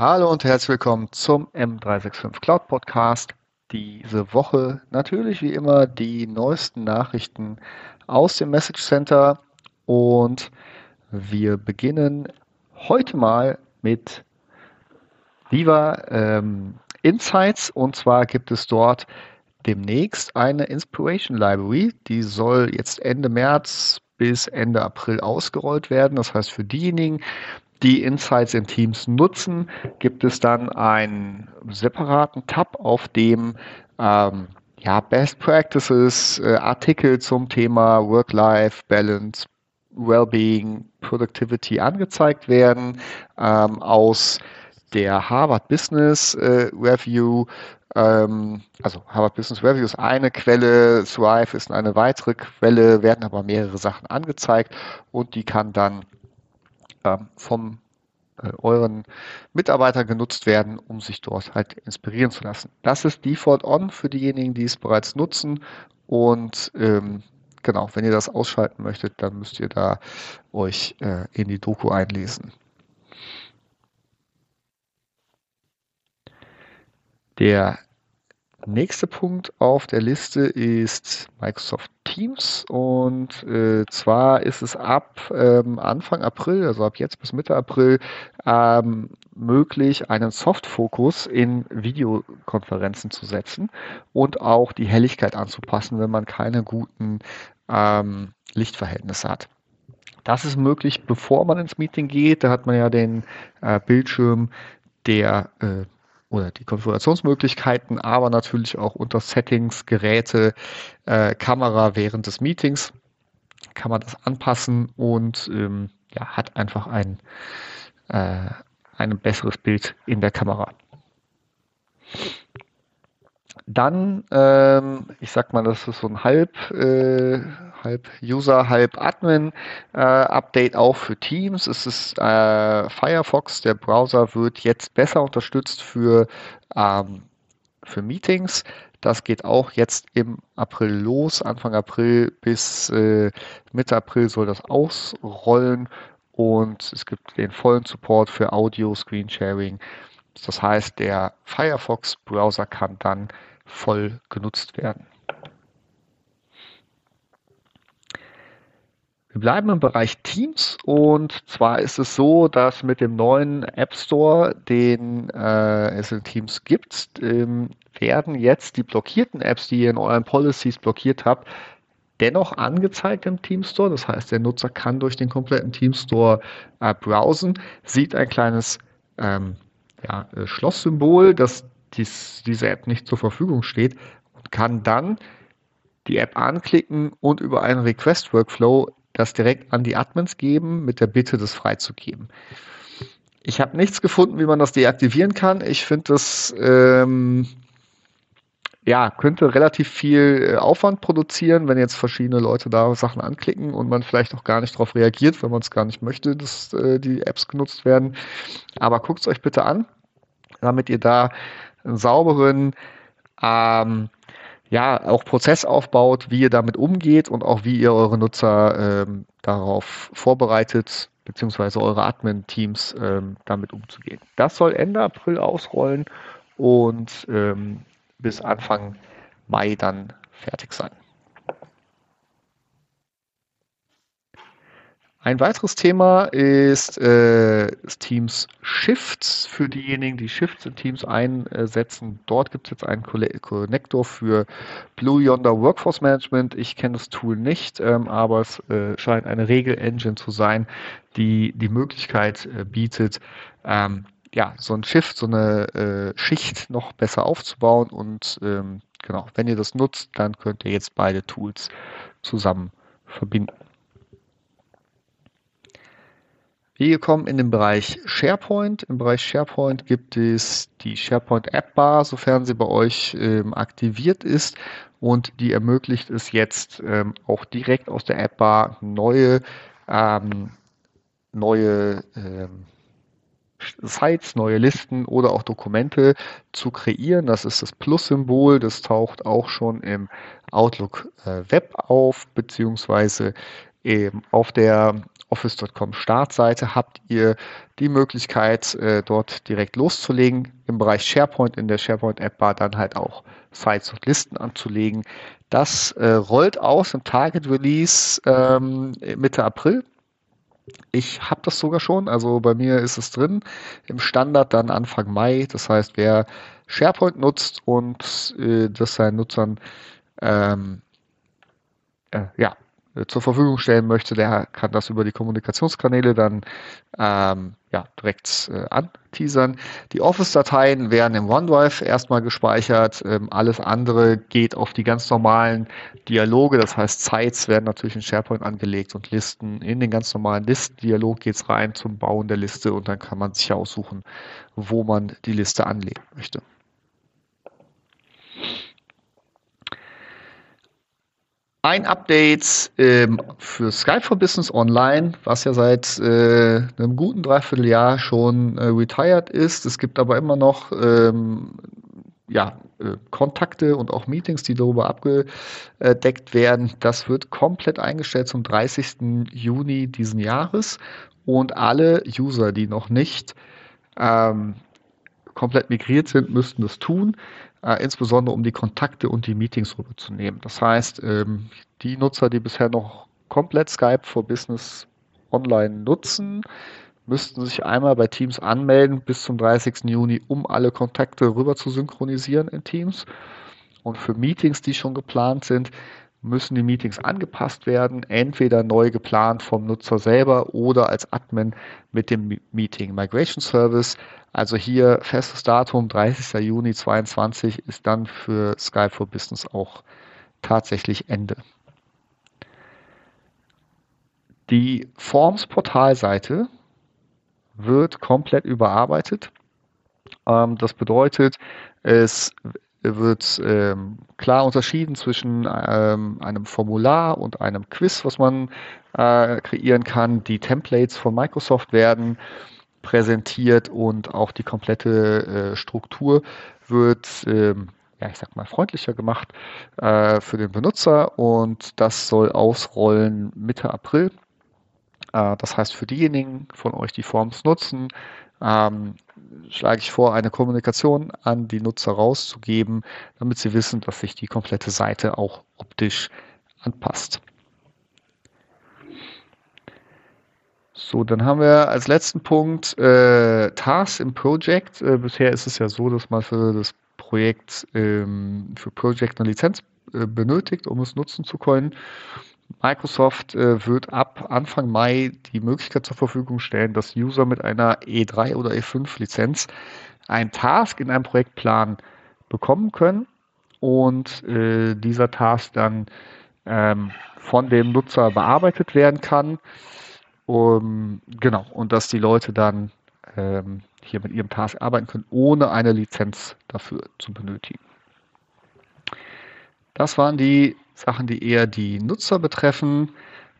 Hallo und herzlich willkommen zum M365 Cloud Podcast. Diese Woche natürlich wie immer die neuesten Nachrichten aus dem Message Center und wir beginnen heute mal mit Viva ähm, Insights und zwar gibt es dort demnächst eine Inspiration Library, die soll jetzt Ende März bis Ende April ausgerollt werden. Das heißt, für diejenigen, die Insights in Teams nutzen, gibt es dann einen separaten Tab, auf dem ähm, ja, Best Practices, äh, Artikel zum Thema Work-Life-Balance, Wellbeing, Productivity angezeigt werden ähm, aus der Harvard Business äh, Review. Ähm, also Harvard Business Review ist eine Quelle, Thrive ist eine weitere Quelle, werden aber mehrere Sachen angezeigt und die kann dann vom äh, euren Mitarbeitern genutzt werden, um sich dort halt inspirieren zu lassen. Das ist Default On für diejenigen, die es bereits nutzen und ähm, genau, wenn ihr das ausschalten möchtet, dann müsst ihr da euch äh, in die Doku einlesen. Der nächste Punkt auf der Liste ist Microsoft Teams und äh, zwar ist es ab ähm, Anfang April, also ab jetzt bis Mitte April, ähm, möglich, einen Soft-Fokus in Videokonferenzen zu setzen und auch die Helligkeit anzupassen, wenn man keine guten ähm, Lichtverhältnisse hat. Das ist möglich, bevor man ins Meeting geht. Da hat man ja den äh, Bildschirm, der äh, oder die Konfigurationsmöglichkeiten, aber natürlich auch unter Settings, Geräte, äh, Kamera während des Meetings kann man das anpassen und ähm, ja, hat einfach ein, äh, ein besseres Bild in der Kamera. Dann, ähm, ich sag mal, das ist so ein halb, äh, halb User, halb Admin äh, Update auch für Teams. Es ist äh, Firefox, der Browser wird jetzt besser unterstützt für, ähm, für Meetings. Das geht auch jetzt im April los. Anfang April bis äh, Mitte April soll das ausrollen und es gibt den vollen Support für Audio, Screensharing. Das heißt, der Firefox-Browser kann dann voll genutzt werden. Wir bleiben im Bereich Teams und zwar ist es so, dass mit dem neuen App Store, den äh, es in Teams gibt, ähm, werden jetzt die blockierten Apps, die ihr in euren Policies blockiert habt, dennoch angezeigt im Team Store. Das heißt, der Nutzer kann durch den kompletten Team Store äh, browsen, sieht ein kleines ähm, ja, äh, Schlosssymbol, das dies, diese App nicht zur Verfügung steht und kann dann die App anklicken und über einen Request-Workflow das direkt an die Admins geben, mit der Bitte, das freizugeben. Ich habe nichts gefunden, wie man das deaktivieren kann. Ich finde, das ähm, ja, könnte relativ viel äh, Aufwand produzieren, wenn jetzt verschiedene Leute da Sachen anklicken und man vielleicht auch gar nicht darauf reagiert, wenn man es gar nicht möchte, dass äh, die Apps genutzt werden. Aber guckt es euch bitte an, damit ihr da einen sauberen ähm, ja, auch Prozess aufbaut, wie ihr damit umgeht und auch wie ihr eure Nutzer ähm, darauf vorbereitet, beziehungsweise eure Admin-Teams ähm, damit umzugehen. Das soll Ende April ausrollen und ähm, bis Anfang Mai dann fertig sein. Ein weiteres Thema ist äh, Teams Shifts für diejenigen, die Shifts in Teams einsetzen. Dort gibt es jetzt einen Connector für Blue Yonder Workforce Management. Ich kenne das Tool nicht, ähm, aber es äh, scheint eine Regel-Engine zu sein, die die Möglichkeit äh, bietet, ähm, ja, so ein Shift, so eine äh, Schicht noch besser aufzubauen. Und ähm, genau, wenn ihr das nutzt, dann könnt ihr jetzt beide Tools zusammen verbinden. Wir kommen in den Bereich SharePoint. Im Bereich SharePoint gibt es die SharePoint App Bar, sofern sie bei euch ähm, aktiviert ist. Und die ermöglicht es jetzt ähm, auch direkt aus der App Bar neue, ähm, neue ähm, Sites, neue Listen oder auch Dokumente zu kreieren. Das ist das Plus-Symbol. Das taucht auch schon im Outlook äh, Web auf, beziehungsweise eben auf der Office.com Startseite habt ihr die Möglichkeit, äh, dort direkt loszulegen. Im Bereich SharePoint in der SharePoint App Bar dann halt auch Sites und Listen anzulegen. Das äh, rollt aus im Target Release ähm, Mitte April. Ich habe das sogar schon, also bei mir ist es drin. Im Standard dann Anfang Mai. Das heißt, wer SharePoint nutzt und äh, das seinen Nutzern ähm, äh, ja, zur Verfügung stellen möchte, der kann das über die Kommunikationskanäle dann ähm, ja, direkt äh, anteasern. Die Office-Dateien werden im OneDrive erstmal gespeichert. Ähm, alles andere geht auf die ganz normalen Dialoge, das heißt Sites werden natürlich in SharePoint angelegt und Listen. In den ganz normalen Listendialog geht es rein zum Bauen der Liste und dann kann man sich aussuchen, wo man die Liste anlegen möchte. Ein Update ähm, für Skype for Business Online, was ja seit äh, einem guten Dreivierteljahr schon äh, retired ist. Es gibt aber immer noch ähm, ja, äh, Kontakte und auch Meetings, die darüber abgedeckt werden. Das wird komplett eingestellt zum 30. Juni diesen Jahres und alle User, die noch nicht ähm, komplett migriert sind, müssten das tun äh, insbesondere um die Kontakte und die Meetings rüberzunehmen. Das heißt, ähm, die Nutzer, die bisher noch komplett Skype for Business online nutzen, müssten sich einmal bei Teams anmelden bis zum 30. Juni, um alle Kontakte rüber zu synchronisieren in Teams. Und für Meetings, die schon geplant sind, müssen die Meetings angepasst werden, entweder neu geplant vom Nutzer selber oder als Admin mit dem Meeting Migration Service. Also hier festes Datum, 30. Juni 2022 ist dann für Skype for Business auch tatsächlich Ende. Die Forms-Portalseite wird komplett überarbeitet. Ähm, das bedeutet, es wird ähm, klar unterschieden zwischen ähm, einem Formular und einem Quiz, was man äh, kreieren kann. Die Templates von Microsoft werden präsentiert und auch die komplette äh, Struktur wird, ähm, ja, ich sag mal, freundlicher gemacht äh, für den Benutzer und das soll ausrollen Mitte April. Äh, das heißt, für diejenigen von euch, die Forms nutzen, ähm, schlage ich vor, eine Kommunikation an die Nutzer rauszugeben, damit sie wissen, dass sich die komplette Seite auch optisch anpasst. So, dann haben wir als letzten Punkt äh, Tasks im Project. Äh, bisher ist es ja so, dass man für das Projekt ähm, für Project eine Lizenz äh, benötigt, um es nutzen zu können. Microsoft äh, wird ab Anfang Mai die Möglichkeit zur Verfügung stellen, dass User mit einer E3 oder E5 Lizenz einen Task in einem Projektplan bekommen können und äh, dieser Task dann ähm, von dem Nutzer bearbeitet werden kann. Um, genau, und dass die Leute dann ähm, hier mit ihrem Task arbeiten können, ohne eine Lizenz dafür zu benötigen. Das waren die Sachen, die eher die Nutzer betreffen.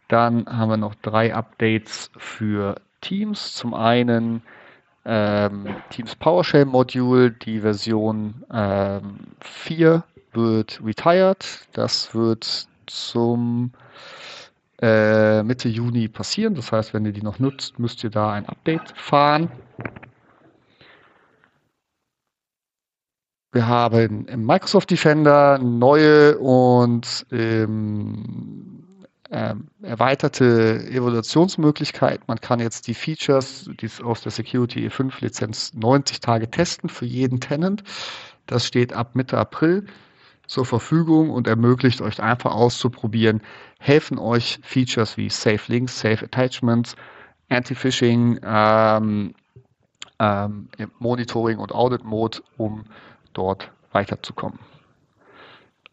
Dann haben wir noch drei Updates für Teams. Zum einen ähm, Teams PowerShell Module, die Version ähm, 4 wird retired. Das wird zum äh, Mitte Juni passieren. Das heißt, wenn ihr die noch nutzt, müsst ihr da ein Update fahren. Wir haben im Microsoft Defender neue und ähm, ähm, erweiterte Evaluationsmöglichkeiten. Man kann jetzt die Features die aus der Security E5 Lizenz 90 Tage testen für jeden Tenant. Das steht ab Mitte April zur Verfügung und ermöglicht euch einfach auszuprobieren, helfen euch Features wie Safe Links, Safe Attachments, Anti-Phishing, ähm, ähm, Monitoring und Audit Mode, um dort weiterzukommen.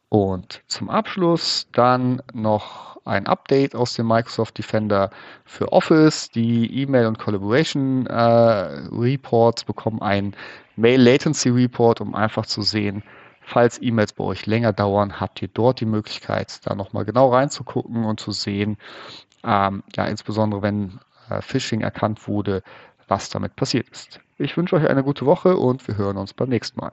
Und zum Abschluss dann noch ein Update aus dem Microsoft Defender für Office. Die E-Mail und Collaboration äh, Reports bekommen einen Mail Latency Report, um einfach zu sehen, falls E-Mails bei euch länger dauern, habt ihr dort die Möglichkeit, da nochmal genau reinzugucken und zu sehen, ähm, ja, insbesondere wenn äh, Phishing erkannt wurde, was damit passiert ist. Ich wünsche euch eine gute Woche und wir hören uns beim nächsten Mal.